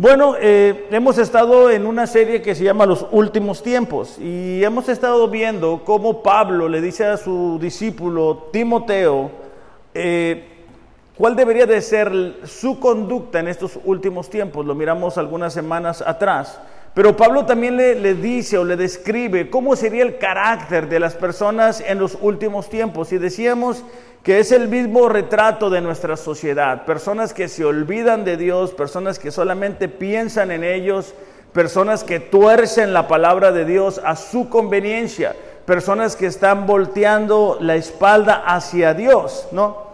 Bueno, eh, hemos estado en una serie que se llama Los Últimos Tiempos y hemos estado viendo cómo Pablo le dice a su discípulo Timoteo eh, cuál debería de ser su conducta en estos últimos tiempos. Lo miramos algunas semanas atrás. Pero Pablo también le, le, dice o le describe cómo sería el carácter de las personas en los últimos tiempos. Y decíamos que es el mismo retrato de nuestra sociedad. Personas que se olvidan de Dios, personas que solamente piensan en ellos, personas que tuercen la palabra de Dios a su conveniencia, personas que están volteando la espalda hacia Dios, ¿no?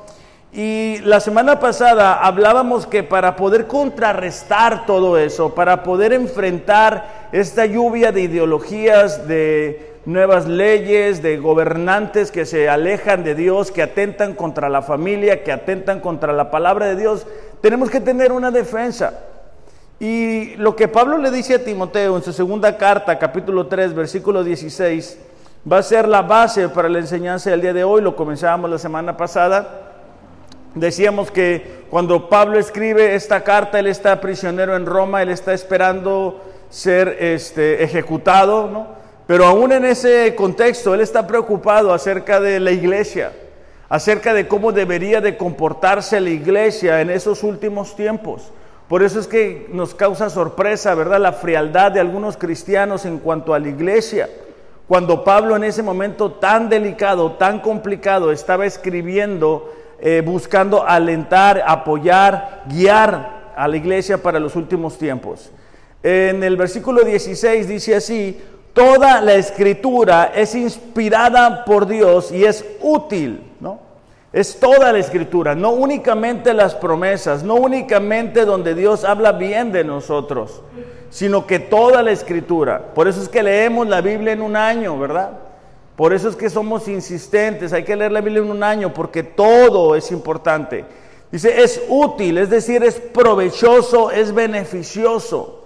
Y la semana pasada hablábamos que para poder contrarrestar todo eso, para poder enfrentar esta lluvia de ideologías, de nuevas leyes, de gobernantes que se alejan de Dios, que atentan contra la familia, que atentan contra la palabra de Dios, tenemos que tener una defensa. Y lo que Pablo le dice a Timoteo en su segunda carta, capítulo 3, versículo 16, va a ser la base para la enseñanza del día de hoy, lo comenzábamos la semana pasada. Decíamos que cuando Pablo escribe esta carta, él está prisionero en Roma, él está esperando ser este, ejecutado, ¿no? Pero aún en ese contexto, él está preocupado acerca de la iglesia, acerca de cómo debería de comportarse la iglesia en esos últimos tiempos. Por eso es que nos causa sorpresa, ¿verdad? La frialdad de algunos cristianos en cuanto a la iglesia. Cuando Pablo en ese momento tan delicado, tan complicado, estaba escribiendo, eh, buscando alentar, apoyar, guiar a la iglesia para los últimos tiempos. En el versículo 16 dice así, Toda la escritura es inspirada por Dios y es útil, ¿no? Es toda la escritura, no únicamente las promesas, no únicamente donde Dios habla bien de nosotros, sino que toda la escritura. Por eso es que leemos la Biblia en un año, ¿verdad? Por eso es que somos insistentes, hay que leer la Biblia en un año porque todo es importante. Dice, es útil, es decir, es provechoso, es beneficioso.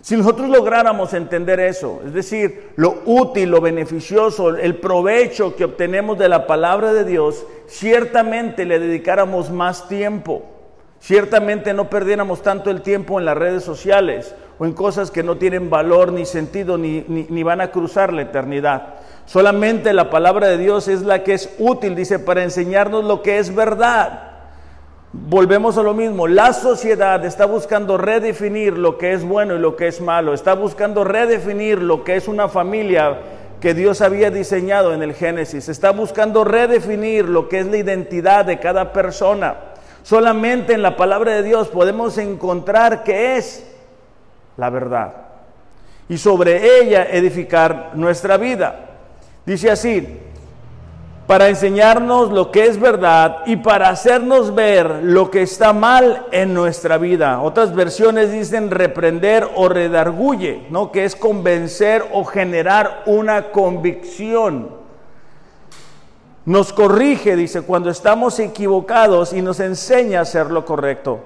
Si nosotros lográramos entender eso, es decir, lo útil, lo beneficioso, el provecho que obtenemos de la palabra de Dios, ciertamente le dedicáramos más tiempo. Ciertamente no perdiéramos tanto el tiempo en las redes sociales o en cosas que no tienen valor ni sentido ni, ni, van a cruzar la eternidad. Solamente la palabra de Dios es la que es útil, dice, para enseñarnos lo que es verdad. Volvemos a lo mismo, la sociedad está buscando redefinir lo que es bueno y lo que es malo, está buscando redefinir lo que es una familia que Dios había diseñado en el Génesis, está buscando redefinir lo que es la identidad de cada persona. Solamente en la palabra de Dios podemos encontrar qué es la verdad y sobre ella edificar nuestra vida. Dice así, para enseñarnos lo que es verdad y para hacernos ver lo que está mal en nuestra vida. Otras versiones dicen reprender o redarguye, ¿no? Que es convencer o generar una convicción. Nos corrige, dice, cuando estamos equivocados y nos enseña a hacer lo correcto.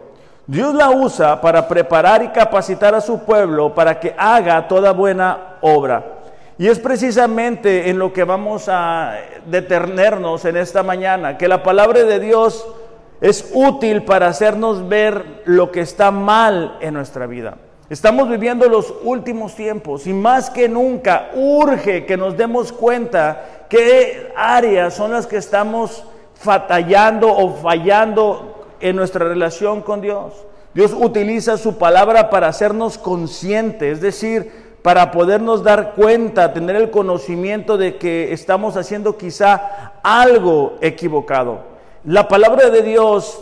Dios la usa para preparar y capacitar a su pueblo para que haga toda buena obra. Y es precisamente en lo que vamos a detenernos en esta mañana, que la palabra de Dios es útil para hacernos ver lo que está mal en nuestra vida. Estamos viviendo los últimos tiempos y más que nunca urge que nos demos cuenta qué áreas son las que estamos fatallando o fallando en nuestra relación con Dios. Dios utiliza su palabra para hacernos conscientes, es decir, para podernos dar cuenta, tener el conocimiento de que estamos haciendo quizá algo equivocado. La palabra de Dios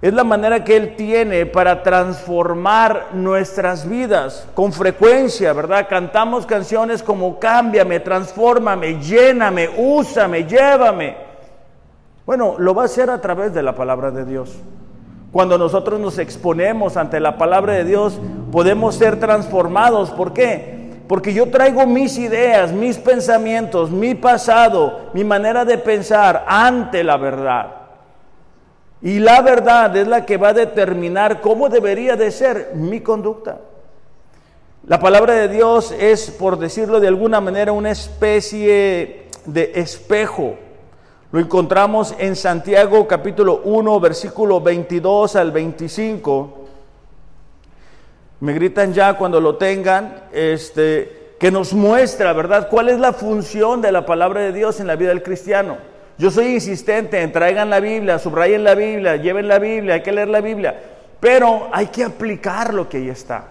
es la manera que Él tiene para transformar nuestras vidas con frecuencia, ¿verdad? Cantamos canciones como cámbiame, transfórmame, lléname, úsame, llévame. Bueno, lo va a hacer a través de la palabra de Dios. Cuando nosotros nos exponemos ante la palabra de Dios, podemos ser transformados. ¿Por qué? Porque yo traigo mis ideas, mis pensamientos, mi pasado, mi manera de pensar ante la verdad. Y la verdad es la que va a determinar cómo debería de ser mi conducta. La palabra de Dios es, por decirlo de alguna manera, una especie de espejo lo encontramos en Santiago capítulo 1, versículo 22 al 25. Me gritan ya cuando lo tengan, este, que nos muestra, ¿verdad? ¿Cuál es la función de la palabra de Dios en la vida del cristiano? Yo soy insistente en traigan la Biblia, subrayen la Biblia, lleven la Biblia, hay que leer la Biblia, pero hay que aplicar lo que ahí está.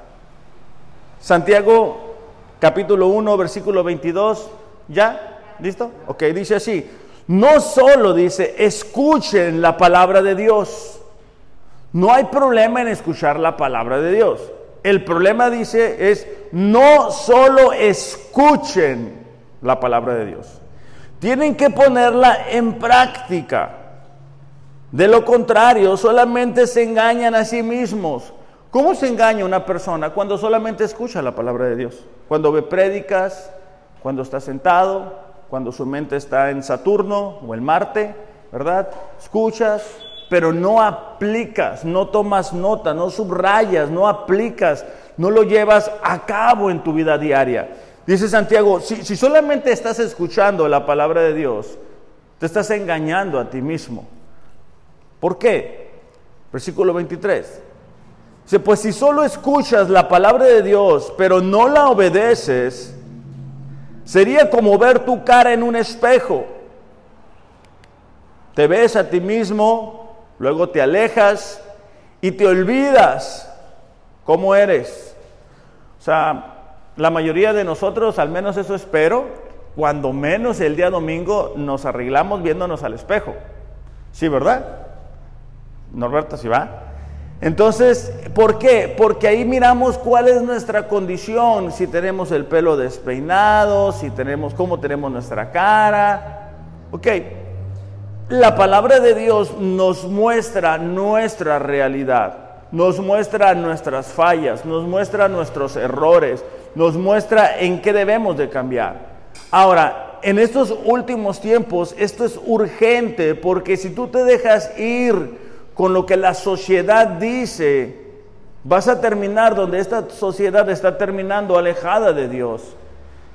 Santiago capítulo 1, versículo 22, ¿ya? ¿Listo? Ok, dice así, no solo dice, escuchen la palabra de Dios, no hay problema en escuchar la palabra de Dios. El problema, dice, es no solo escuchen la palabra de Dios, tienen que ponerla en práctica. De lo contrario, solamente se engañan a sí mismos. ¿Cómo se engaña una persona cuando solamente escucha la palabra de Dios? Cuando ve prédicas, cuando está sentado, cuando su mente está en Saturno o en Marte, ¿verdad? Escuchas, pero no aplicas, no tomas nota, no subrayas, no aplicas, no lo llevas a cabo en tu vida diaria. Dice Santiago, si, si solamente estás escuchando la palabra de Dios, te estás engañando a ti mismo. ¿Por qué? Versículo 23. Dice, pues si solo escuchas la palabra de Dios, pero no la obedeces, sería como ver tu cara en un espejo. Te ves a ti mismo luego te alejas y te olvidas cómo eres. O sea, la mayoría de nosotros, al menos eso espero, cuando menos el día domingo nos arreglamos viéndonos al espejo. Sí, ¿verdad? Norberto, ¿sí va? Entonces, ¿por qué? Porque ahí miramos cuál es nuestra condición, si tenemos el pelo despeinado, si tenemos cómo tenemos nuestra cara. Ok, la palabra de Dios nos muestra nuestra realidad, nos muestra nuestras fallas, nos muestra nuestros errores, nos muestra en qué debemos de cambiar. Ahora, en estos últimos tiempos esto es urgente porque si tú te dejas ir con lo que la sociedad dice, vas a terminar donde esta sociedad está terminando alejada de Dios.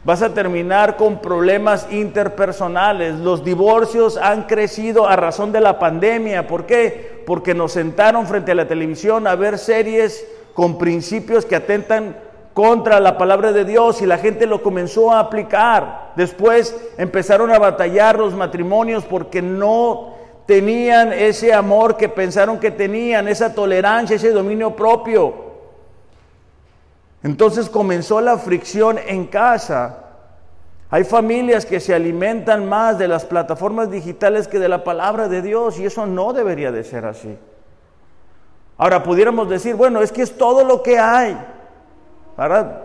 Vas a terminar con problemas interpersonales. Los divorcios han crecido a razón de la pandemia. ¿Por qué? Porque nos sentaron frente a la televisión a ver series con principios que atentan contra la palabra de Dios y la gente lo comenzó a aplicar. Después empezaron a batallar los matrimonios porque no tenían ese amor que pensaron que tenían, esa tolerancia, ese dominio propio. Entonces comenzó la fricción en casa. Hay familias que se alimentan más de las plataformas digitales que de la palabra de Dios y eso no debería de ser así. Ahora pudiéramos decir, bueno, es que es todo lo que hay.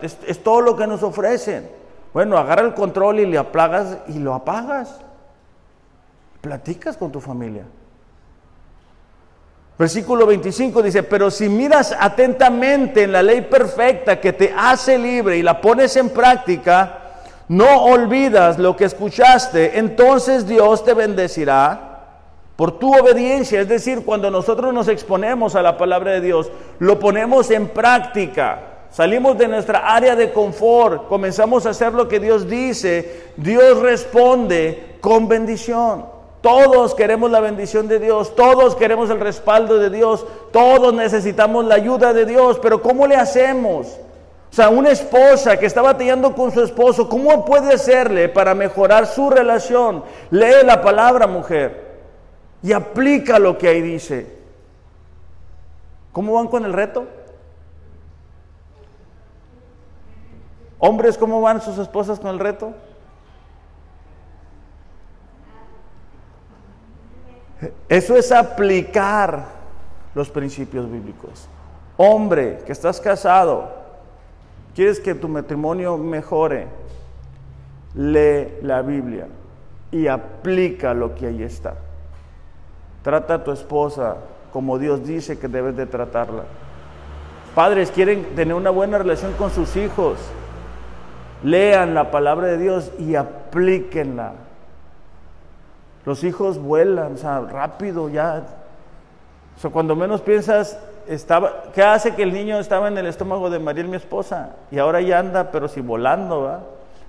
Es, todo lo que nos ofrecen. Bueno, agarra el control y le apagas y lo apagas. Platicas con tu familia. Versículo 25 dice, pero si miras atentamente en la ley perfecta que te hace libre y la pones en práctica, no olvidas lo que escuchaste, entonces Dios te bendecirá por tu obediencia. Es decir, cuando nosotros nos exponemos a la palabra de Dios, lo ponemos en práctica. Salimos de nuestra área de confort, comenzamos a hacer lo que Dios dice, Dios responde con bendición. Todos queremos la bendición de Dios, todos queremos el respaldo de Dios, todos necesitamos la ayuda de Dios, pero ¿cómo le hacemos? O sea, una esposa que está batallando con su esposo, ¿cómo puede hacerle para mejorar su relación? Lee la palabra, mujer, y aplica lo que ahí dice. ¿Cómo van con el reto? Hombres, ¿cómo van sus esposas con el reto? Eso es aplicar los principios bíblicos. Hombre, que estás casado, quieres que tu matrimonio mejore, lee la Biblia y aplica lo que ahí está. Trata a tu esposa como Dios dice que debes de tratarla. Padres quieren tener una buena relación con sus hijos. Lean la palabra de Dios y aplíquenla. Los hijos vuelan, o sea, rápido ya. O sea, cuando menos piensas, estaba, ¿qué hace que el niño estaba en el estómago de Mariel, mi esposa? Y ahora ya anda, pero si volando, ¿va?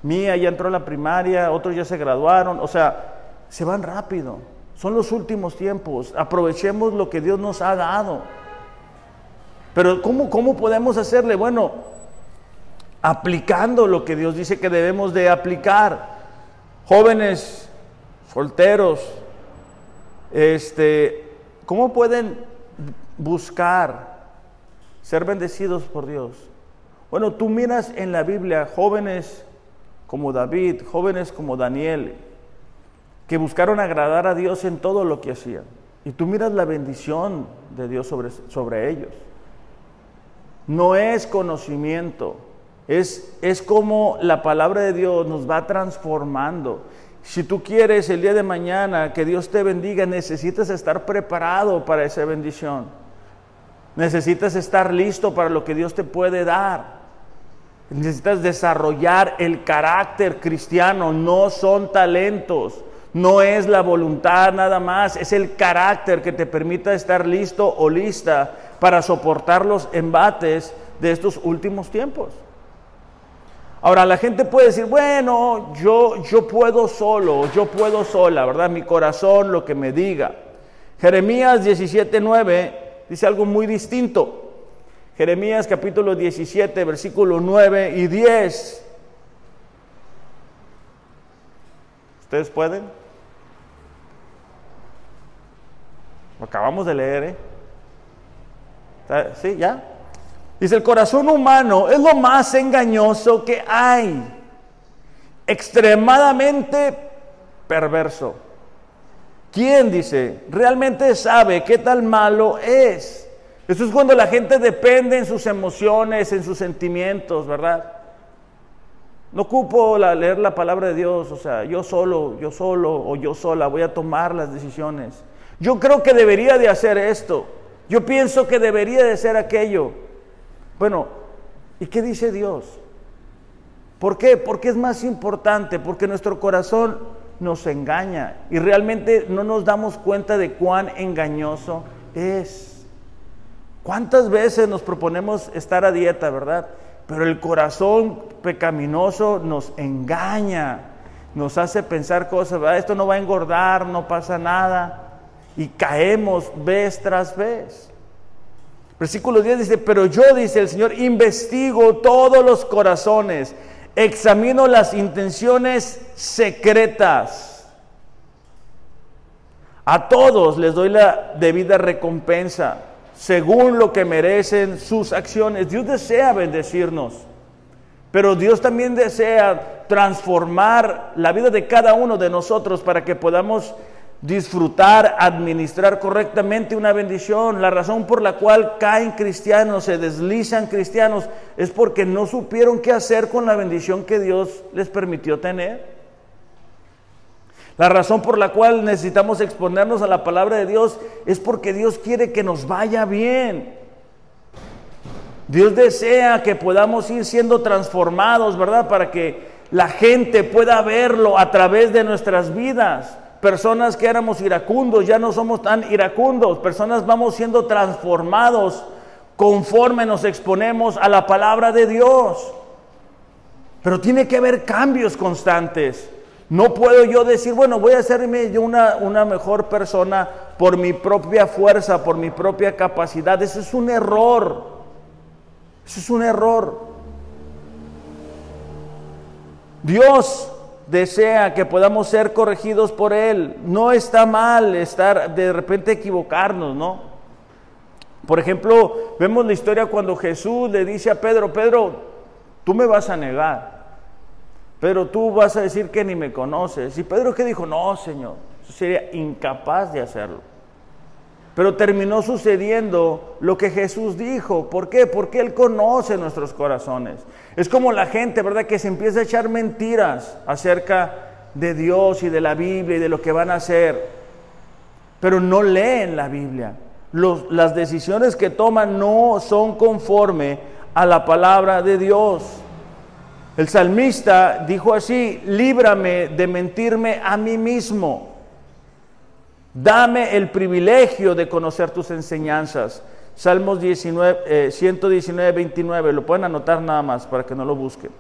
Mía ya entró a la primaria, otros ya se graduaron, o sea, se van rápido. Son los últimos tiempos. Aprovechemos lo que Dios nos ha dado. Pero ¿cómo, ¿cómo podemos hacerle? Bueno, aplicando lo que Dios dice que debemos de aplicar. Jóvenes, solteros, este, ¿cómo pueden buscar ser bendecidos por Dios? Bueno, tú miras en la Biblia jóvenes como David, jóvenes como Daniel, que buscaron agradar a Dios en todo lo que hacían. Y tú miras la bendición de Dios sobre, sobre ellos. No es conocimiento, es, es como la palabra de Dios nos va transformando. Si tú quieres el día de mañana que Dios te bendiga, necesitas estar preparado para esa bendición. Necesitas estar listo para lo que Dios te puede dar. Necesitas desarrollar el carácter cristiano, no son talentos, no es la voluntad nada más, es el carácter que te permita estar listo o lista para soportar los embates de estos últimos tiempos. Ahora la gente puede decir, bueno, yo, yo puedo solo, yo puedo sola, ¿verdad? Mi corazón lo que me diga. Jeremías 17:9 dice algo muy distinto. Jeremías capítulo 17, versículo 9 y 10. ¿Ustedes pueden? acabamos de leer, ¿eh? ¿Sí? ¿Ya? Dice, el corazón humano es lo más engañoso que hay, extremadamente perverso. ¿Quién dice? Realmente sabe qué tal malo es. Eso es cuando la gente depende en sus emociones, en sus sentimientos, ¿verdad? No ocupo leer la palabra de Dios, o sea, yo solo, yo solo o yo sola voy a tomar las decisiones. Yo creo que debería de hacer esto. Yo pienso que debería de ser aquello. Bueno, ¿y qué dice Dios? ¿Por qué? Porque es más importante, porque nuestro corazón nos engaña y realmente no nos damos cuenta de cuán engañoso es. ¿Cuántas veces nos proponemos estar a dieta, verdad? Pero el corazón pecaminoso nos engaña, nos hace pensar cosas, ¿verdad? Esto no va a engordar, no pasa nada. Y caemos vez tras vez. Versículo 10 dice, pero yo, dice el Señor, investigo todos los corazones, examino las intenciones secretas. A todos les doy la debida recompensa según lo que merecen sus acciones. Dios desea bendecirnos, pero Dios también desea transformar la vida de cada uno de nosotros para que podamos disfrutar, administrar correctamente una bendición. La razón por la cual caen cristianos, se deslizan cristianos, es porque no supieron qué hacer con la bendición que Dios les permitió tener. La razón por la cual necesitamos exponernos a la palabra de Dios es porque Dios quiere que nos vaya bien. Dios desea que podamos ir siendo transformados, ¿verdad? Para que la gente pueda verlo a través de nuestras vidas. Personas que éramos iracundos, ya no somos tan iracundos. Personas vamos siendo transformados conforme nos exponemos a la palabra de Dios. Pero tiene que haber cambios constantes. No puedo yo decir, bueno, voy a hacerme yo una, una mejor persona por mi propia fuerza, por mi propia capacidad. Eso es un error. Eso es un error. Dios desea que podamos ser corregidos por Él. No está mal estar de repente equivocarnos, ¿no? Por ejemplo, vemos la historia cuando Jesús le dice a Pedro, Pedro, tú me vas a negar. Pero tú vas a decir que ni me conoces. Y Pedro que dijo, no, Señor, sería incapaz de hacerlo. Pero terminó sucediendo lo que Jesús dijo. ¿Por qué? Porque Él conoce nuestros corazones. Es como la gente, ¿verdad? Que se empieza a echar mentiras acerca de Dios y de la Biblia y de lo que van a hacer. Pero no leen la Biblia. las decisiones que toman no son conforme a la palabra de Dios. El salmista dijo así, líbrame de mentirme a mí mismo. Dame el privilegio de conocer tus enseñanzas. Salmos 19, 119, 29, lo pueden anotar nada más para que no lo busquen.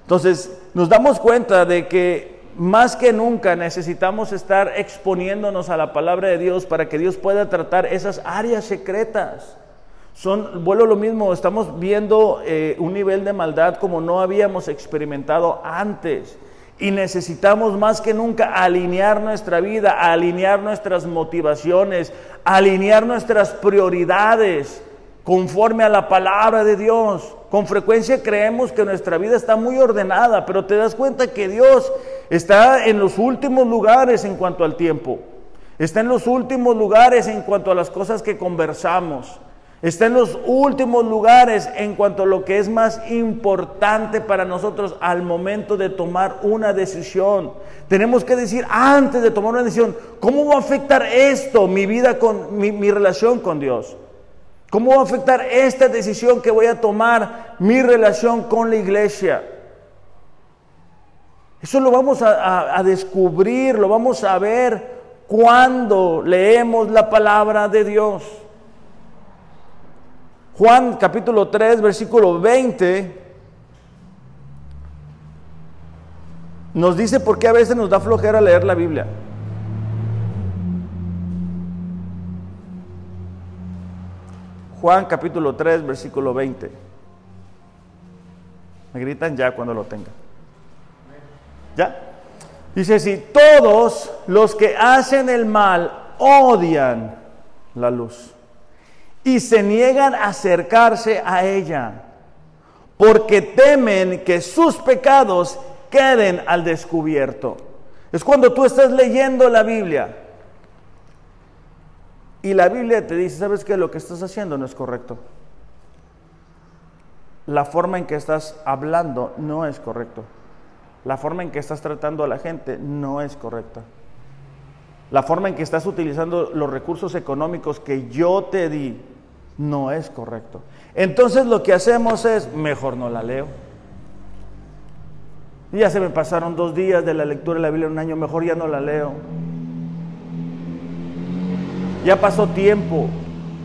Entonces, nos damos cuenta de que más que nunca necesitamos estar exponiéndonos a la palabra de Dios para que Dios pueda tratar esas áreas secretas Son, vuelvo lo mismo, estamos viendo eh, un nivel de maldad como no habíamos experimentado antes. Y necesitamos más que nunca alinear nuestra vida, alinear nuestras motivaciones, alinear nuestras prioridades conforme a la palabra de Dios. Con frecuencia creemos que nuestra vida está muy ordenada, pero te das cuenta que Dios está en los últimos lugares en cuanto al tiempo. Está en los últimos lugares en cuanto a las cosas que conversamos. Está en los últimos lugares en cuanto a lo que es más importante para nosotros al momento de tomar una decisión. Tenemos que decir antes de tomar una decisión, ¿cómo va a afectar esto mi vida con mi, relación con Dios? ¿Cómo va a afectar esta decisión que voy a tomar mi relación con la iglesia? Eso lo vamos a descubrir, lo vamos a ver cuando leemos la palabra de Dios. Juan capítulo 3, versículo 20, nos dice por qué a veces nos da flojera leer la Biblia. Juan capítulo 3, versículo 20. Me gritan ya cuando lo tengan. ¿Ya? Dice si todos los que hacen el mal odian la luz y se niegan a acercarse a ella, porque temen que sus pecados queden al descubierto. Es cuando tú estás leyendo la Biblia y la Biblia te dice, ¿sabes qué? Lo que estás haciendo no es correcto. La forma en que estás hablando no es correcto. La forma en que estás tratando a la gente no es correcta. La forma en que estás utilizando los recursos económicos que yo te di no es correcto. Entonces lo que hacemos es, mejor no la leo. Ya se me pasaron dos días de la lectura de la Biblia en un año, mejor ya no la leo. Ya pasó tiempo.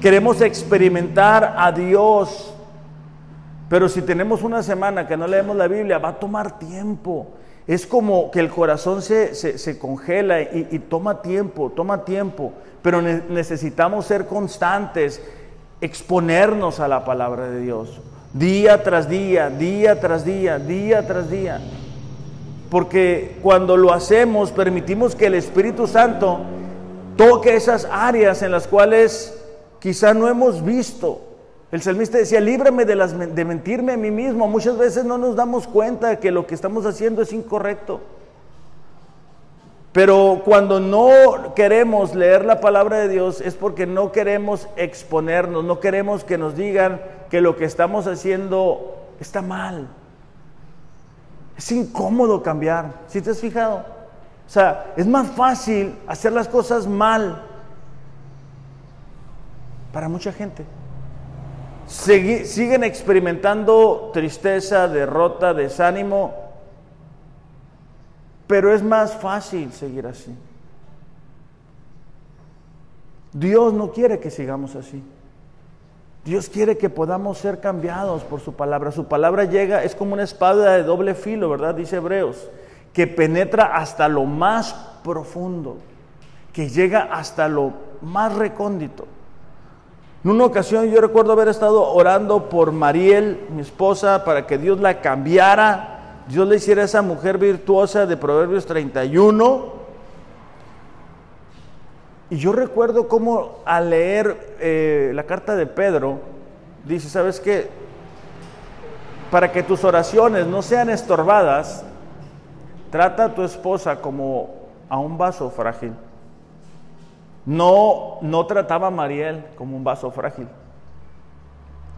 Queremos experimentar a Dios. Pero si tenemos una semana que no leemos la Biblia, va a tomar tiempo. Es como que el corazón se, congela y, y, toma tiempo, toma tiempo. Pero necesitamos ser constantes exponernos a la palabra de Dios, día tras día, día tras día, día tras día. Porque cuando lo hacemos, permitimos que el Espíritu Santo toque esas áreas en las cuales quizá no hemos visto. El salmista decía, líbrame de, las, de mentirme a mí mismo. Muchas veces no nos damos cuenta que lo que estamos haciendo es incorrecto. Pero cuando no queremos leer la palabra de Dios es porque no queremos exponernos, no queremos que nos digan que lo que estamos haciendo está mal. Es incómodo cambiar, ¿si te has fijado? O sea, es más fácil hacer las cosas mal para mucha gente. siguen experimentando tristeza, derrota, desánimo pero es más fácil seguir así. Dios no quiere que sigamos así. Dios quiere que podamos ser cambiados por su palabra. Su palabra llega, es como una espada de doble filo, ¿verdad? Dice Hebreos, que penetra hasta lo más profundo, que llega hasta lo más recóndito. En una ocasión yo recuerdo haber estado orando por Mariel, mi esposa, para que Dios la cambiara Dios le hiciera a esa mujer virtuosa de Proverbios 31. Y yo recuerdo cómo al leer eh, la carta de Pedro, dice, ¿sabes qué? Para que tus oraciones no sean estorbadas, trata a tu esposa como a un vaso frágil. No, no trataba a Mariel como un vaso frágil.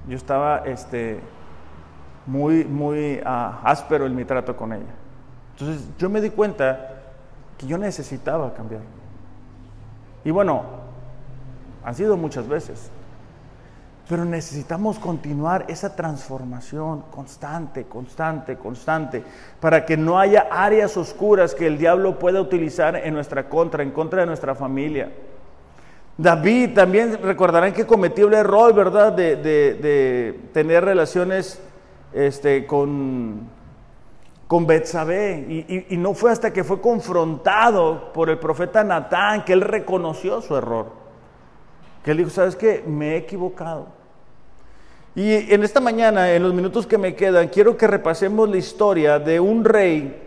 Yo estaba, este, muy, muy ah, áspero en mi trato con ella. Entonces yo me di cuenta que yo necesitaba cambiar. Y bueno, han sido muchas veces. Pero necesitamos continuar esa transformación constante, constante, constante, para que no haya áreas oscuras que el diablo pueda utilizar en nuestra contra, en contra de nuestra familia. David también recordarán que cometió el error, ¿verdad?, de, de tener relaciones este, con, con Betsabé. Y, no fue hasta que fue confrontado por el profeta Natán que él reconoció su error. Que él dijo, ¿sabes qué? Me he equivocado. Y en esta mañana, en los minutos que me quedan, quiero que repasemos la historia de un rey.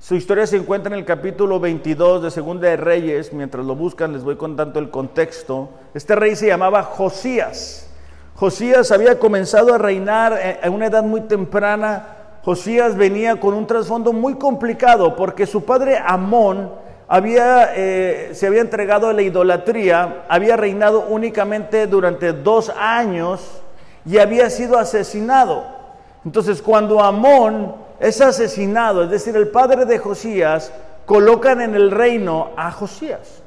Su historia se encuentra en el capítulo 22 de Segunda de Reyes. Mientras lo buscan, les voy contando el contexto. Este rey se llamaba Josías. Josías había comenzado a reinar a una edad muy temprana. Josías venía con un trasfondo muy complicado porque su padre Amón eh, se había entregado a la idolatría, había reinado únicamente durante dos años y había sido asesinado. Entonces cuando Amón es asesinado, es decir, el padre de Josías, colocan en el reino a Josías.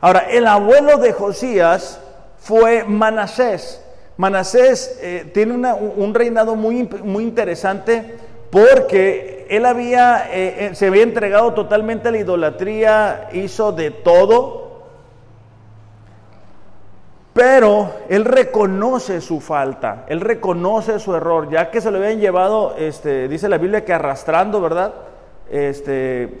Ahora, el abuelo de Josías fue Manasés. Manasés eh, tiene un reinado muy, muy interesante porque él había, eh, eh, se había entregado totalmente a la idolatría, hizo de todo, pero él reconoce su falta, él reconoce su error, ya que se lo habían llevado, este, dice la Biblia que arrastrando, ¿verdad? Este,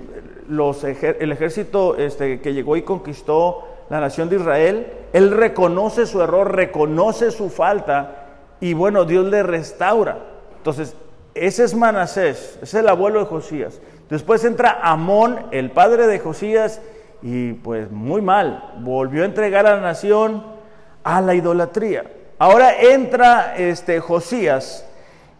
los, el ejército este, que llegó y conquistó la nación de Israel, él reconoce su error, reconoce su falta y bueno, Dios le restaura. Entonces, ese es Manasés, es el abuelo de Josías. Después entra Amón, el padre de Josías, y pues muy mal, volvió a entregar a la nación a la idolatría. Ahora entra este Josías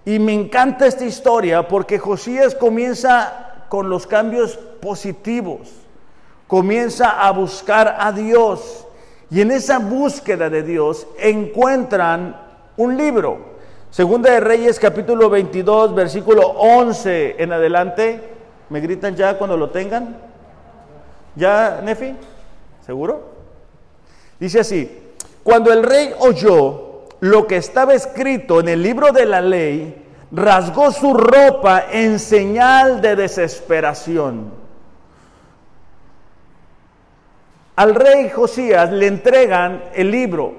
y me encanta esta historia porque Josías comienza con los cambios positivos, comienza a buscar a Dios y en esa búsqueda de Dios encuentran un libro. Segunda de Reyes capítulo 22, versículo 11 en adelante. ¿Me gritan ya cuando lo tengan? ¿Ya, Nefi? ¿Seguro? Dice así, cuando el rey oyó lo que estaba escrito en el libro de la ley, rasgó su ropa en señal de desesperación. Al rey Josías le entregan el libro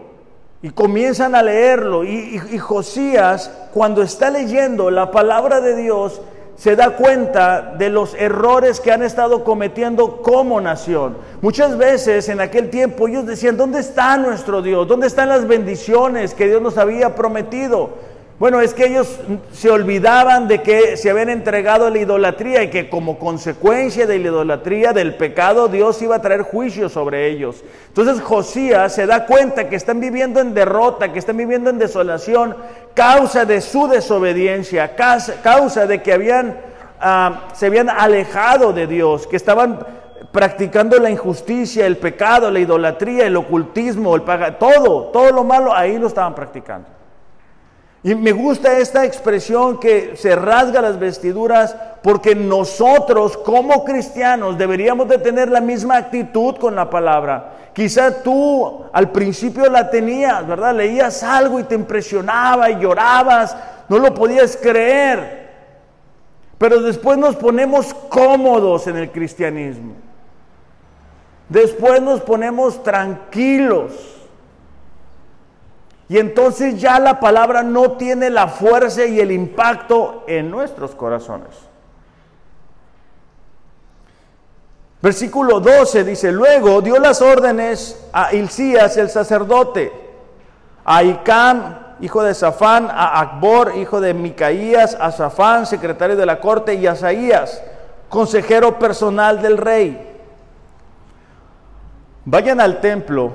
y comienzan a leerlo. Y, Josías, cuando está leyendo la palabra de Dios, se da cuenta de los errores que han estado cometiendo como nación. Muchas veces en aquel tiempo ellos decían, ¿dónde está nuestro Dios? ¿Dónde están las bendiciones que Dios nos había prometido? Bueno, es que ellos se olvidaban de que se habían entregado a la idolatría y que como consecuencia de la idolatría, del pecado, Dios iba a traer juicio sobre ellos. Entonces Josías se da cuenta que están viviendo en derrota, que están viviendo en desolación, causa de su desobediencia, causa de que habían, ah, se habían alejado de Dios, que estaban practicando la injusticia, el pecado, la idolatría, el ocultismo, el todo, todo lo malo, ahí lo estaban practicando. Y me gusta esta expresión que se rasga las vestiduras porque nosotros como cristianos deberíamos de tener la misma actitud con la palabra. Quizá tú al principio la tenías, ¿verdad? Leías algo y te impresionaba y llorabas, no lo podías creer. Pero después nos ponemos cómodos en el cristianismo. Después nos ponemos tranquilos y entonces ya la palabra no tiene la fuerza y el impacto en nuestros corazones. Versículo 12 dice, luego dio las órdenes a Hilcías el sacerdote, a Icam, hijo de Safán, a Akbor, hijo de Micaías, a Safán, secretario de la corte, y a Asaías, consejero personal del rey. Vayan al templo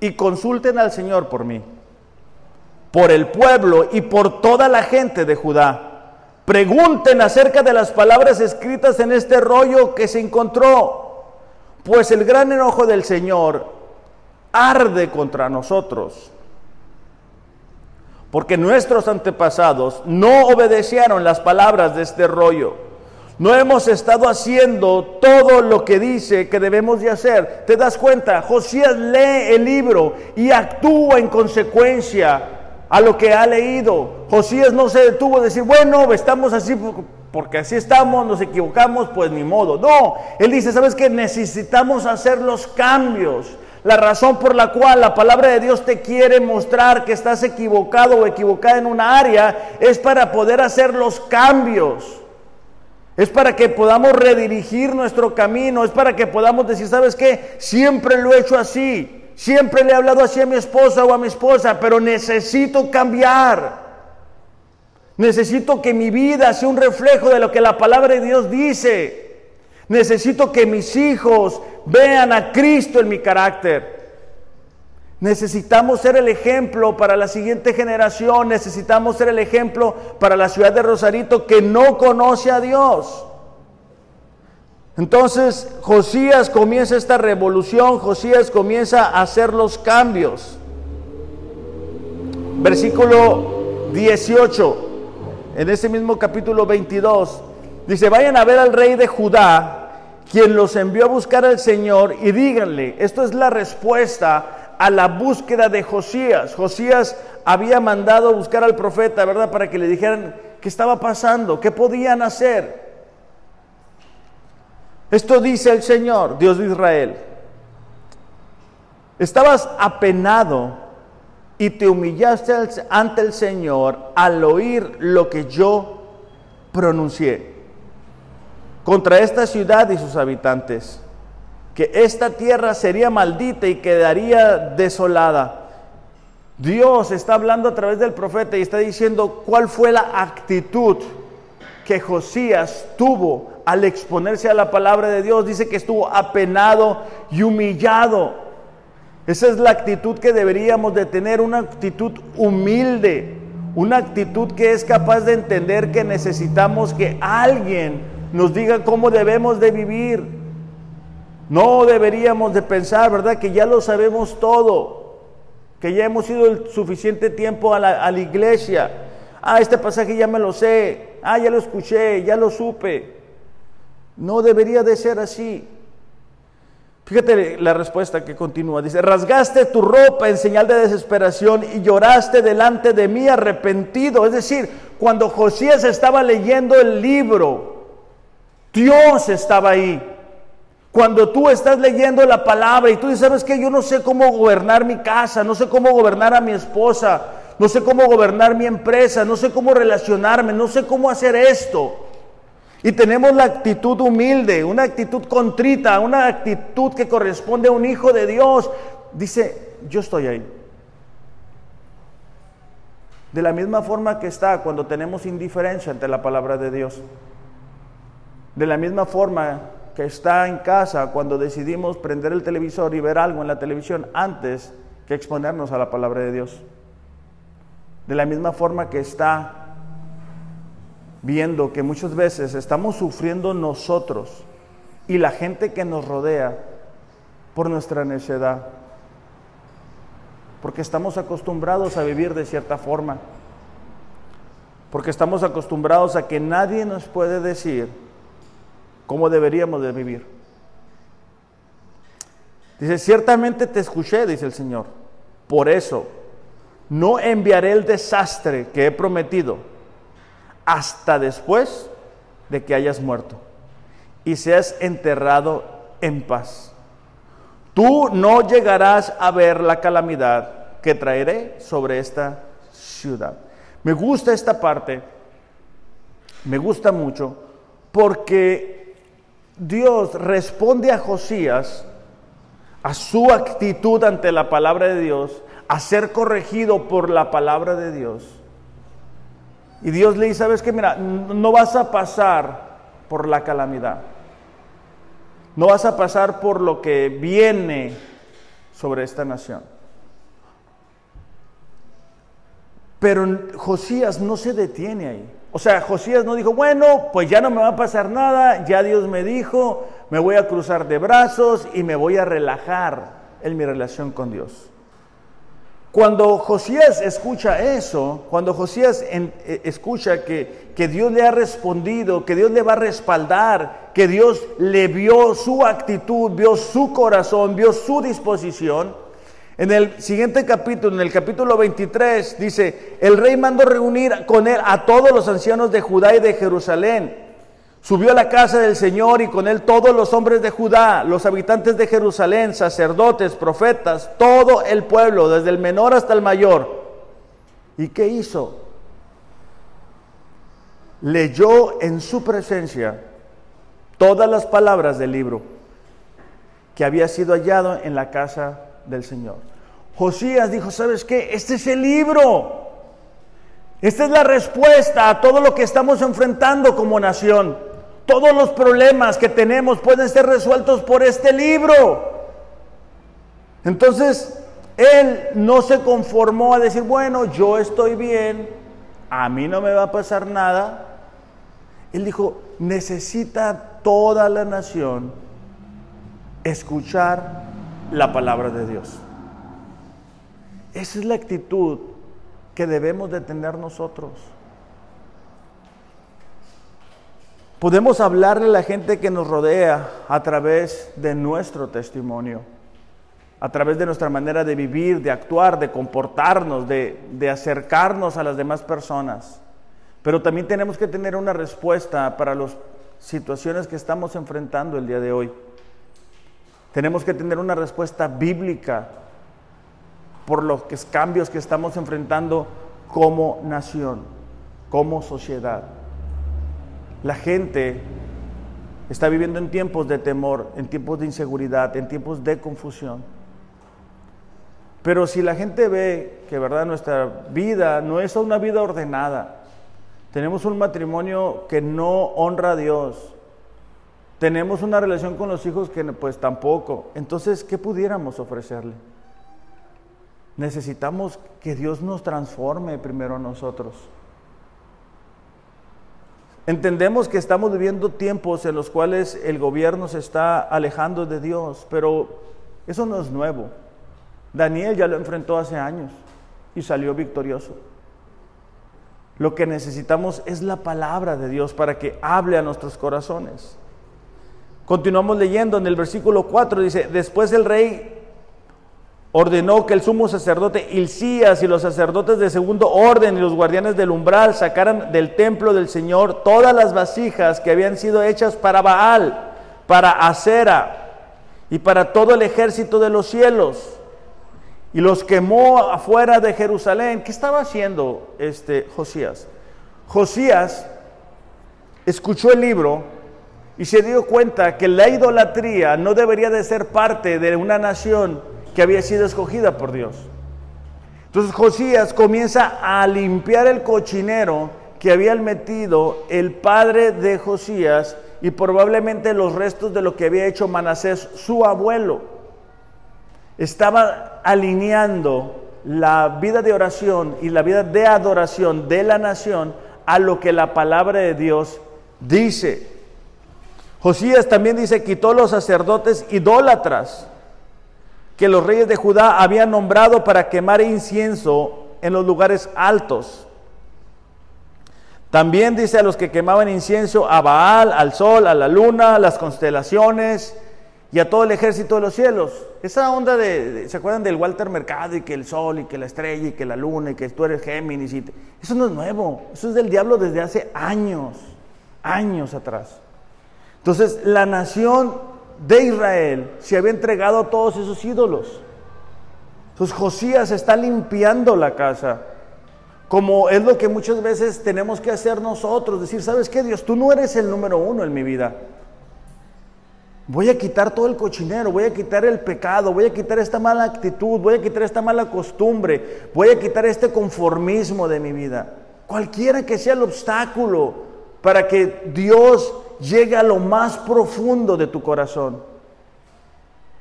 y consulten al Señor por mí por el pueblo y por toda la gente de Judá. Pregunten acerca de las palabras escritas en este rollo que se encontró, pues el gran enojo del Señor arde contra nosotros. Porque nuestros antepasados no obedecieron las palabras de este rollo. No hemos estado haciendo todo lo que dice que debemos de hacer. ¿Te das cuenta? Josías lee el libro y actúa en consecuencia a lo que ha leído. Josías no se detuvo a decir, bueno, estamos así porque así estamos, nos equivocamos, pues ni modo. No, él dice, ¿sabes qué? Necesitamos hacer los cambios. La razón por la cual la palabra de Dios te quiere mostrar que estás equivocado o equivocada en una área es para poder hacer los cambios. Es para que podamos redirigir nuestro camino, es para que podamos decir, ¿sabes qué? Siempre lo he hecho así. Siempre le he hablado así a mi esposa o a mi esposa, pero necesito cambiar. Necesito que mi vida sea un reflejo de lo que la palabra de Dios dice. Necesito que mis hijos vean a Cristo en mi carácter. Necesitamos ser el ejemplo para la siguiente generación. Necesitamos ser el ejemplo para la ciudad de Rosarito que no conoce a Dios. Entonces Josías comienza esta revolución, Josías comienza a hacer los cambios. Versículo 18, en ese mismo capítulo 22, dice, vayan a ver al rey de Judá, quien los envió a buscar al Señor, y díganle, esto es la respuesta a la búsqueda de Josías. Josías había mandado a buscar al profeta, ¿verdad? Para que le dijeran qué estaba pasando, qué podían hacer. Esto dice el Señor, Dios de Israel. Estabas apenado y te humillaste ante el Señor al oír lo que yo pronuncié contra esta ciudad y sus habitantes que esta tierra sería maldita y quedaría desolada. Dios está hablando a través del profeta y está diciendo cuál fue la actitud que Josías tuvo al exponerse a la palabra de Dios. Dice que estuvo apenado y humillado. Esa es la actitud que deberíamos de tener, una actitud humilde, una actitud que es capaz de entender que necesitamos que alguien nos diga cómo debemos de vivir. No deberíamos de pensar, ¿verdad? Que ya lo sabemos todo, que ya hemos ido el suficiente tiempo a la, a la iglesia. Ah, este pasaje ya me lo sé, ah, ya lo escuché, ya lo supe. No debería de ser así. Fíjate la respuesta que continúa. Dice, rasgaste tu ropa en señal de desesperación y lloraste delante de mí arrepentido. Es decir, cuando Josías estaba leyendo el libro, Dios estaba ahí. Cuando tú estás leyendo la palabra y tú dices, ¿sabes qué? Yo no sé cómo gobernar mi casa, no sé cómo gobernar a mi esposa, no sé cómo gobernar mi empresa, no sé cómo relacionarme, no sé cómo hacer esto. Y tenemos la actitud humilde, una actitud contrita, una actitud que corresponde a un hijo de Dios. Dice, yo estoy ahí. De la misma forma que está cuando tenemos indiferencia ante la palabra de Dios. De la misma forma que está en casa cuando decidimos prender el televisor y ver algo en la televisión antes que exponernos a la palabra de Dios. De la misma forma que está viendo que muchas veces estamos sufriendo nosotros y la gente que nos rodea por nuestra necedad. Porque estamos acostumbrados a vivir de cierta forma. Porque estamos acostumbrados a que nadie nos puede decir cómo deberíamos de vivir. Dice, ciertamente te escuché, dice el Señor. Por eso, no enviaré el desastre que he prometido hasta después de que hayas muerto y seas enterrado en paz. Tú no llegarás a ver la calamidad que traeré sobre esta ciudad. Me gusta esta parte, me gusta mucho, porque Dios responde a Josías, a su actitud ante la palabra de Dios, a ser corregido por la palabra de Dios. Y Dios le dice, sabes que mira, no vas a pasar por la calamidad. No vas a pasar por lo que viene sobre esta nación. Pero Josías no se detiene ahí. O sea, Josías no dijo, bueno, pues ya no me va a pasar nada, ya Dios me dijo, me voy a cruzar de brazos y me voy a relajar en mi relación con Dios. Cuando Josías escucha eso, cuando Josías eh, escucha que, que Dios le ha respondido, que Dios le va a respaldar, que Dios le vio su actitud, vio su corazón, vio su disposición, en el siguiente capítulo, en el capítulo 23, dice, el rey mandó reunir con él a todos los ancianos de Judá y de Jerusalén. Subió a la casa del Señor y con él todos los hombres de Judá, los habitantes de Jerusalén, sacerdotes, profetas, todo el pueblo, desde el menor hasta el mayor. ¿Y qué hizo? Leyó en su presencia todas las palabras del libro que había sido hallado en la casa del Señor. Josías dijo, ¿sabes qué? Este es el libro. Esta es la respuesta a todo lo que estamos enfrentando como nación. Todos los problemas que tenemos pueden ser resueltos por este libro. Entonces, él no se conformó a decir, bueno, yo estoy bien, a mí no me va a pasar nada. Él dijo, necesita toda la nación escuchar la palabra de Dios. Esa es la actitud que debemos de tener nosotros. Podemos hablarle a la gente que nos rodea a través de nuestro testimonio, a través de nuestra manera de vivir, de actuar, de comportarnos, de, acercarnos a las demás personas. Pero también tenemos que tener una respuesta para las situaciones que estamos enfrentando el día de hoy. Tenemos que tener una respuesta bíblica por los cambios que estamos enfrentando como nación, como sociedad. La gente está viviendo en tiempos de temor, en tiempos de inseguridad, en tiempos de confusión. Pero si la gente ve que verdad nuestra vida no es una vida ordenada, tenemos un matrimonio que no honra a Dios, tenemos una relación con los hijos que pues tampoco, entonces ¿qué pudiéramos ofrecerle? Necesitamos que Dios nos transforme primero a nosotros. Entendemos que estamos viviendo tiempos en los cuales el gobierno se está alejando de Dios, pero eso no es nuevo. Daniel ya lo enfrentó hace años y salió victorioso. Lo que necesitamos es la palabra de Dios para que hable a nuestros corazones. Continuamos leyendo en el versículo 4, dice, después el rey ordenó que el sumo sacerdote Hilcías y los sacerdotes de segundo orden y los guardianes del umbral sacaran del templo del Señor todas las vasijas que habían sido hechas para Baal, para Acera y para todo el ejército de los cielos. Y los quemó afuera de Jerusalén. ¿Qué estaba haciendo este Josías? Josías escuchó el libro y se dio cuenta que la idolatría no debería de ser parte de una nación que había sido escogida por Dios. Entonces Josías comienza a limpiar el cochinero que había metido el padre de Josías y probablemente los restos de lo que había hecho Manasés, su abuelo. Estaba alineando la vida de oración y la vida de adoración de la nación a lo que la palabra de Dios dice. Josías también dice, quitó los sacerdotes idólatras que los reyes de Judá habían nombrado para quemar incienso en los lugares altos. También dice a los que quemaban incienso a Baal, al sol, a la luna, a las constelaciones y a todo el ejército de los cielos. Esa onda de, ¿se acuerdan del Walter Mercado y que el sol y que la estrella y que la luna y que tú eres Géminis? Y eso no es nuevo, eso es del diablo desde hace años, años atrás. Entonces la nación de Israel se había entregado a todos esos ídolos. Entonces Josías está limpiando la casa, como es lo que muchas veces tenemos que hacer nosotros, decir, ¿sabes qué Dios? Tú no eres el número uno en mi vida. Voy a quitar todo el cochinero, voy a quitar el pecado, voy a quitar esta mala actitud, voy a quitar esta mala costumbre, voy a quitar este conformismo de mi vida. Cualquiera que sea el obstáculo para que Dios llega a lo más profundo de tu corazón.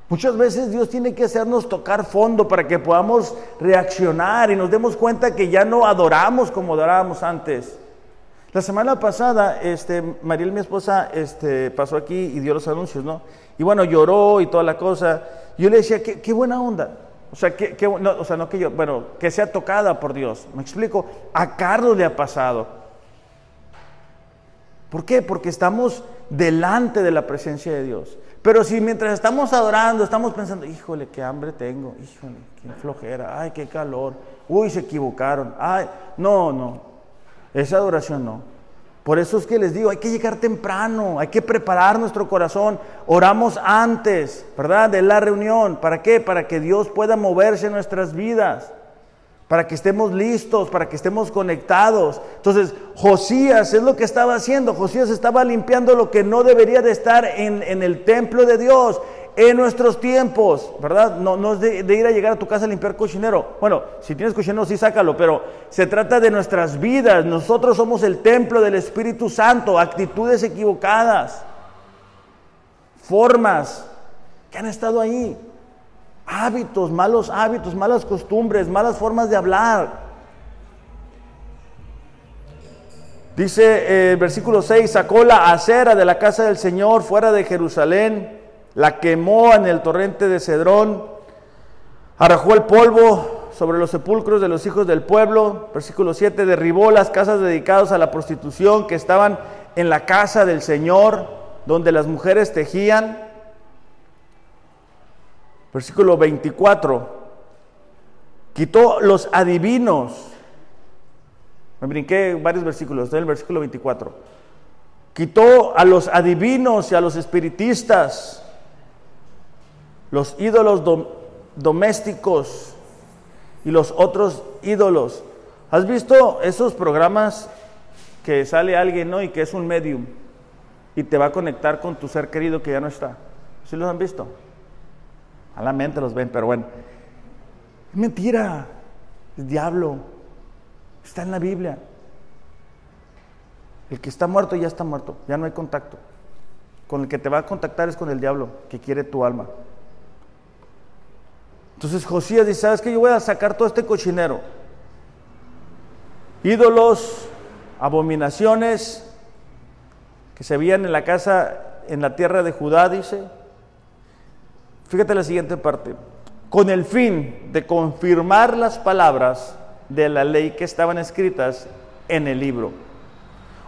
Muchas veces Dios tiene que hacernos tocar fondo para que podamos reaccionar y nos demos cuenta que ya no adoramos como adorábamos antes. La semana pasada, este, Mariel, mi esposa, este, pasó aquí y dio los anuncios, ¿no? Y bueno, lloró y toda la cosa. Yo le decía, qué, buena onda. O sea, que, o sea, no que yo, bueno, que sea tocada por Dios. Me explico. A Carlos le ha pasado. ¿Por qué? Porque estamos delante de la presencia de Dios. Pero si mientras estamos adorando, estamos pensando, híjole, qué hambre tengo, híjole, qué flojera, ay, qué calor, uy, se equivocaron, ay, no, no, esa adoración no. Por eso es que les digo, hay que llegar temprano, hay que preparar nuestro corazón. Oramos antes, ¿verdad? De la reunión. ¿Para qué? Para que Dios pueda moverse en nuestras vidas para que estemos listos, para que estemos conectados. Entonces, Josías es lo que estaba haciendo. Josías estaba limpiando lo que no debería de estar en, el templo de Dios. en nuestros tiempos, ¿verdad? No, no es de, de, ir a llegar a tu casa a limpiar cochinero. Bueno, si tienes cochinero, sí sácalo, pero se trata de nuestras vidas. Nosotros somos el templo del Espíritu Santo, actitudes equivocadas, formas que han estado ahí, hábitos, malos hábitos, malas costumbres, malas formas de hablar. Dice eh, el versículo 6, sacó la acera de la casa del Señor fuera de Jerusalén, la quemó en el torrente de Cedrón, arrojó el polvo sobre los sepulcros de los hijos del pueblo. Versículo 7, derribó las casas dedicadas a la prostitución que estaban en la casa del Señor, donde las mujeres tejían. Versículo 24, quitó los adivinos me brinqué varios versículos, estoy el versículo 24. Quitó a los adivinos y a los espiritistas, los ídolos domésticos y los otros ídolos. ¿Has visto esos programas que sale alguien ¿no? y que es un medium y te va a conectar con tu ser querido que ya no está? ¿Sí los han visto? A la mente los ven, pero bueno. Es mentira, es diablo. Está en la Biblia. El que está muerto ya está muerto, ya no hay contacto. Con el que te va a contactar es con el diablo, que quiere tu alma. Entonces Josías dice, ¿sabes qué? Yo voy a sacar todo este cochinero. Ídolos, abominaciones que se veían en la casa, en la tierra de Judá, dice. Fíjate la siguiente parte. Con el fin de confirmar las palabras de la ley que estaban escritas en el libro.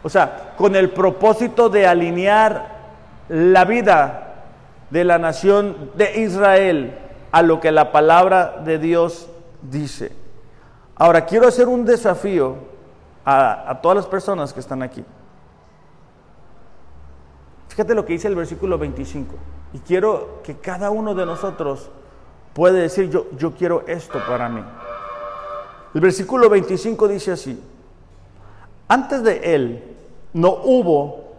O sea, con el propósito de alinear la vida de la nación de Israel a lo que la palabra de Dios dice. Ahora, quiero hacer un desafío a, todas las personas que están aquí. Fíjate lo que dice el versículo 25. Y quiero que cada uno de nosotros puede decir, yo, yo quiero esto para mí. El versículo 25 dice así, antes de él no hubo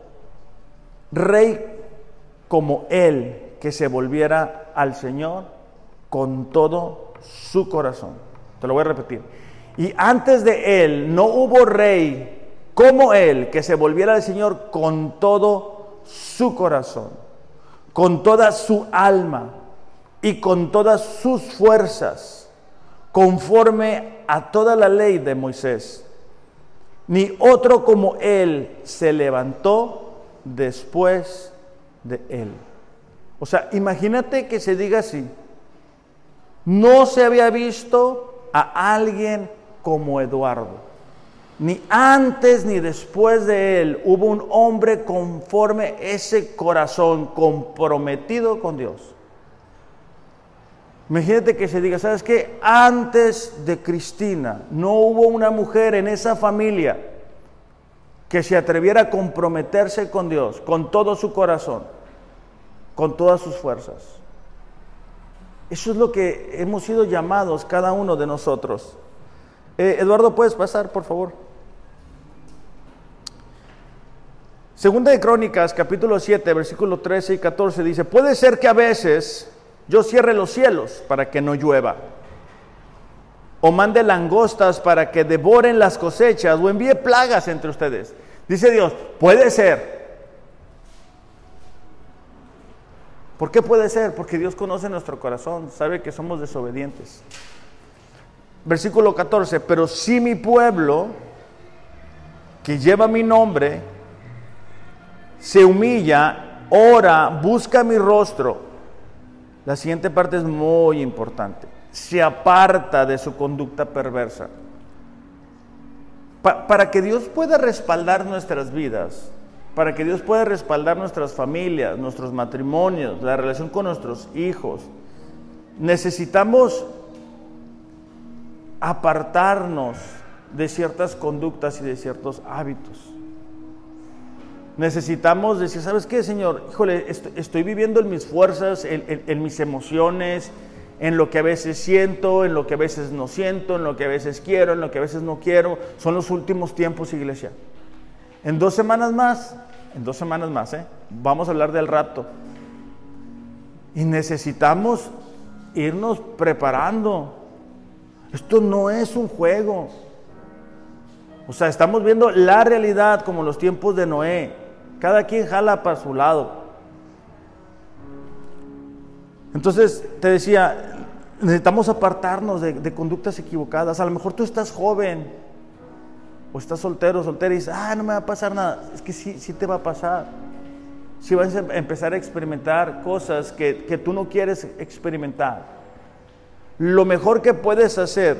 rey como él que se volviera al Señor con todo su corazón. Te lo voy a repetir. Y antes de él no hubo rey como él que se volviera al Señor con todo su corazón, con toda su alma y con todas sus fuerzas conforme a toda la ley de Moisés. Ni otro como él se levantó después de él. O sea, imagínate que se diga así. No se había visto a alguien como Eduardo. Ni antes ni después de él hubo un hombre conforme ese corazón comprometido con Dios. Imagínate que se diga, ¿sabes qué? Antes de Cristina no hubo una mujer en esa familia que se atreviera a comprometerse con Dios, con todo su corazón, con todas sus fuerzas. Eso es lo que hemos sido llamados cada uno de nosotros. Eh, Eduardo, ¿puedes pasar, por favor? Segunda de Crónicas, capítulo 7, versículo 13 y 14 dice, puede ser que a veces yo cierre los cielos para que no llueva, o mande langostas para que devoren las cosechas, o envíe plagas entre ustedes. Dice Dios, puede ser. ¿Por qué puede ser? Porque Dios conoce nuestro corazón, sabe que somos desobedientes. Versículo 14, pero si mi pueblo, que lleva mi nombre, se humilla, ora, busca mi rostro, la siguiente parte es muy importante. Se aparta de su conducta perversa. para que Dios pueda respaldar nuestras vidas, para que Dios pueda respaldar nuestras familias, nuestros matrimonios, la relación con nuestros hijos, necesitamos apartarnos de ciertas conductas y de ciertos hábitos. Necesitamos decir, ¿sabes qué, Señor? Híjole, estoy viviendo en mis fuerzas, en, mis emociones, en lo que a veces siento, en lo que a veces no siento, en lo que a veces quiero, en lo que a veces no quiero. Son los últimos tiempos, iglesia. En dos semanas más, en dos semanas más, ¿eh? vamos a hablar del rato. Y necesitamos irnos preparando. Esto no es un juego. O sea, estamos viendo la realidad como los tiempos de Noé. Cada quien jala para su lado. Entonces, te decía, necesitamos apartarnos de, conductas equivocadas. A lo mejor tú estás joven o estás soltero, soltera y dices, ah, no me va a pasar nada. Es que sí, sí te va a pasar. Si vas a empezar a experimentar cosas que, que tú no quieres experimentar. Lo mejor que puedes hacer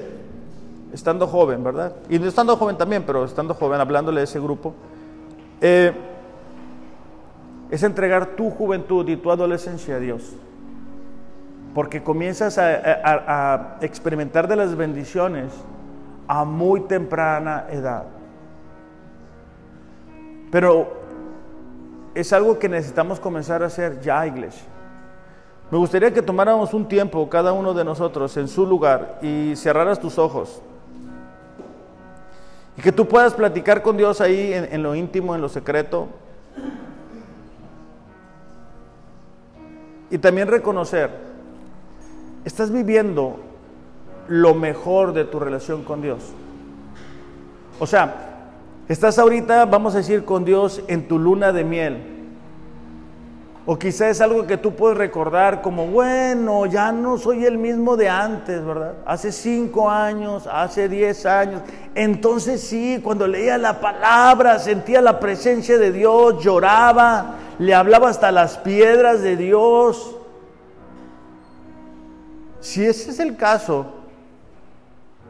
estando joven, ¿verdad? Y estando joven también, pero estando joven, hablándole de ese grupo, eh, es entregar tu juventud y tu adolescencia a Dios. Porque comienzas a, experimentar de las bendiciones a muy temprana edad. Pero es algo que necesitamos comenzar a hacer ya, iglesia. Me gustaría que tomáramos un tiempo, cada uno de nosotros, en su lugar y cerraras tus ojos. Y que tú puedas platicar con Dios ahí en, lo íntimo, en lo secreto. Y también reconocer, estás viviendo lo mejor de tu relación con Dios. O sea, estás ahorita, vamos a decir, con Dios en tu luna de miel. O quizá es algo que tú puedes recordar como, bueno, ya no soy el mismo de antes, ¿verdad? Hace cinco años, hace diez años. Entonces sí, cuando leía la palabra, sentía la presencia de Dios, lloraba, le hablaba hasta las piedras de Dios. Si ese es el caso,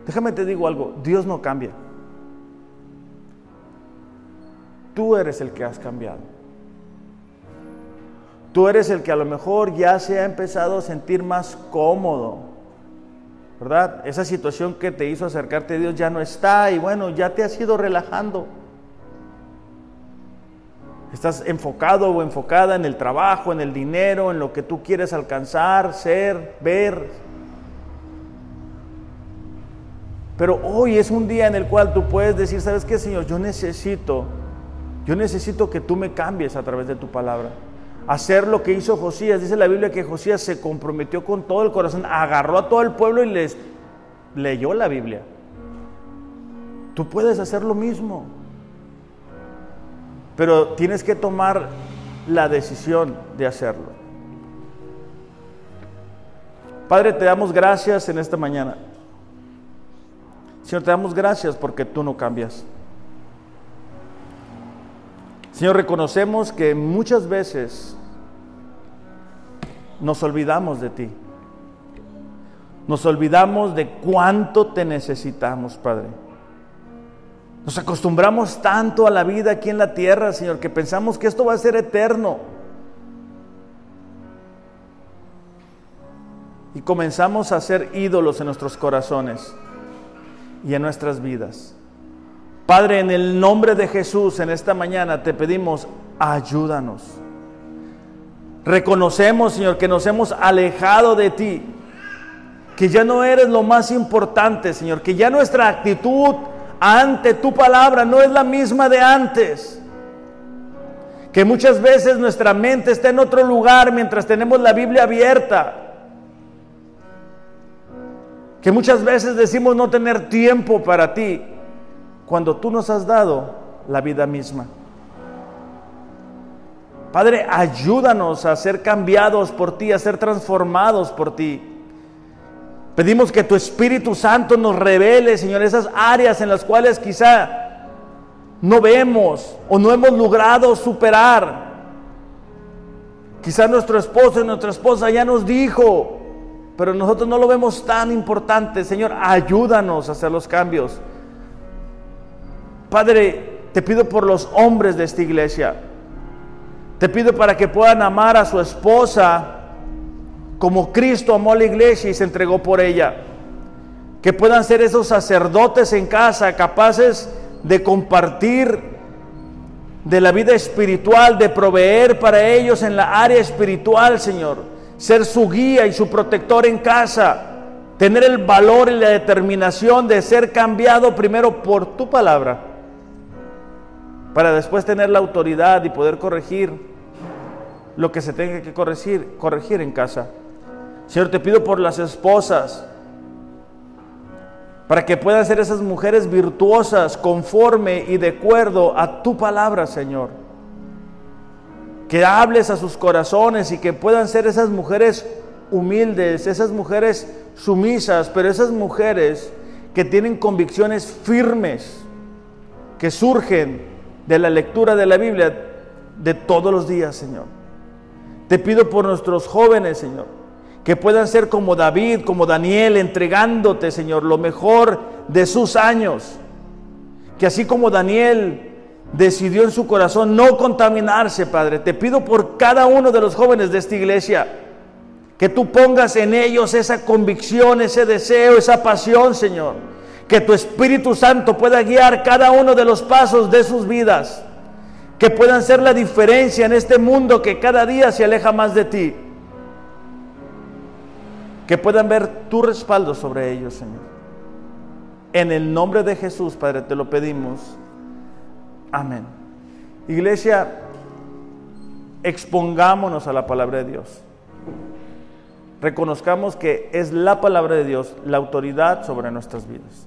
déjame te digo algo, Dios no cambia. Tú eres el que has cambiado. Tú eres el que a lo mejor ya se ha empezado a sentir más cómodo, ¿verdad? Esa situación que te hizo acercarte a Dios ya no está y bueno, ya te has ido relajando. Estás enfocado o enfocada en el trabajo, en el dinero, en lo que tú quieres alcanzar, ser, ver. Pero hoy es un día en el cual tú puedes decir, ¿sabes qué, Señor? Yo necesito, yo necesito que tú me cambies a través de tu palabra hacer lo que hizo Josías. Dice la Biblia que Josías se comprometió con todo el corazón, agarró a todo el pueblo y les leyó la Biblia. Tú puedes hacer lo mismo, pero tienes que tomar la decisión de hacerlo. Padre, te damos gracias en esta mañana. Señor, te damos gracias porque tú no cambias. Señor, reconocemos que muchas veces nos olvidamos de ti. Nos olvidamos de cuánto te necesitamos, Padre. Nos acostumbramos tanto a la vida aquí en la tierra, Señor, que pensamos que esto va a ser eterno. Y comenzamos a ser ídolos en nuestros corazones y en nuestras vidas. Padre, en el nombre de Jesús, en esta mañana te pedimos, ayúdanos. Reconocemos, Señor, que nos hemos alejado de ti, que ya no eres lo más importante, Señor, que ya nuestra actitud ante tu palabra no es la misma de antes. Que muchas veces nuestra mente está en otro lugar mientras tenemos la Biblia abierta. Que muchas veces decimos no tener tiempo para ti cuando tú nos has dado la vida misma. Padre, ayúdanos a ser cambiados por ti, a ser transformados por ti. Pedimos que tu Espíritu Santo nos revele, Señor, esas áreas en las cuales quizá no vemos o no hemos logrado superar. Quizá nuestro esposo y nuestra esposa ya nos dijo, pero nosotros no lo vemos tan importante. Señor, ayúdanos a hacer los cambios. Padre, te pido por los hombres de esta iglesia. Te pido para que puedan amar a su esposa como Cristo amó a la iglesia y se entregó por ella. Que puedan ser esos sacerdotes en casa capaces de compartir de la vida espiritual, de proveer para ellos en la área espiritual, Señor. Ser su guía y su protector en casa. Tener el valor y la determinación de ser cambiado primero por tu palabra para después tener la autoridad y poder corregir lo que se tenga que corregir, corregir en casa. Señor, te pido por las esposas, para que puedan ser esas mujeres virtuosas, conforme y de acuerdo a tu palabra, Señor. Que hables a sus corazones y que puedan ser esas mujeres humildes, esas mujeres sumisas, pero esas mujeres que tienen convicciones firmes, que surgen de la lectura de la Biblia de todos los días, Señor. Te pido por nuestros jóvenes, Señor que puedan ser como David, como Daniel, entregándote, Señor, lo mejor de sus años. Que así como Daniel decidió en su corazón no contaminarse, Padre, te pido por cada uno de los jóvenes de esta iglesia, que tú pongas en ellos esa convicción, ese deseo, esa pasión, Señor. Que tu Espíritu Santo pueda guiar cada uno de los pasos de sus vidas. Que puedan ser la diferencia en este mundo que cada día se aleja más de ti que puedan ver tu respaldo sobre ellos, Señor. En el nombre de Jesús, Padre, te lo pedimos. Amén. Iglesia, expongámonos a la palabra de Dios. Reconozcamos que es la palabra de Dios la autoridad sobre nuestras vidas.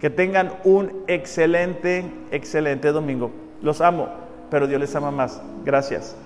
Que tengan un excelente, excelente domingo. Los amo, pero Dios les ama más. Gracias.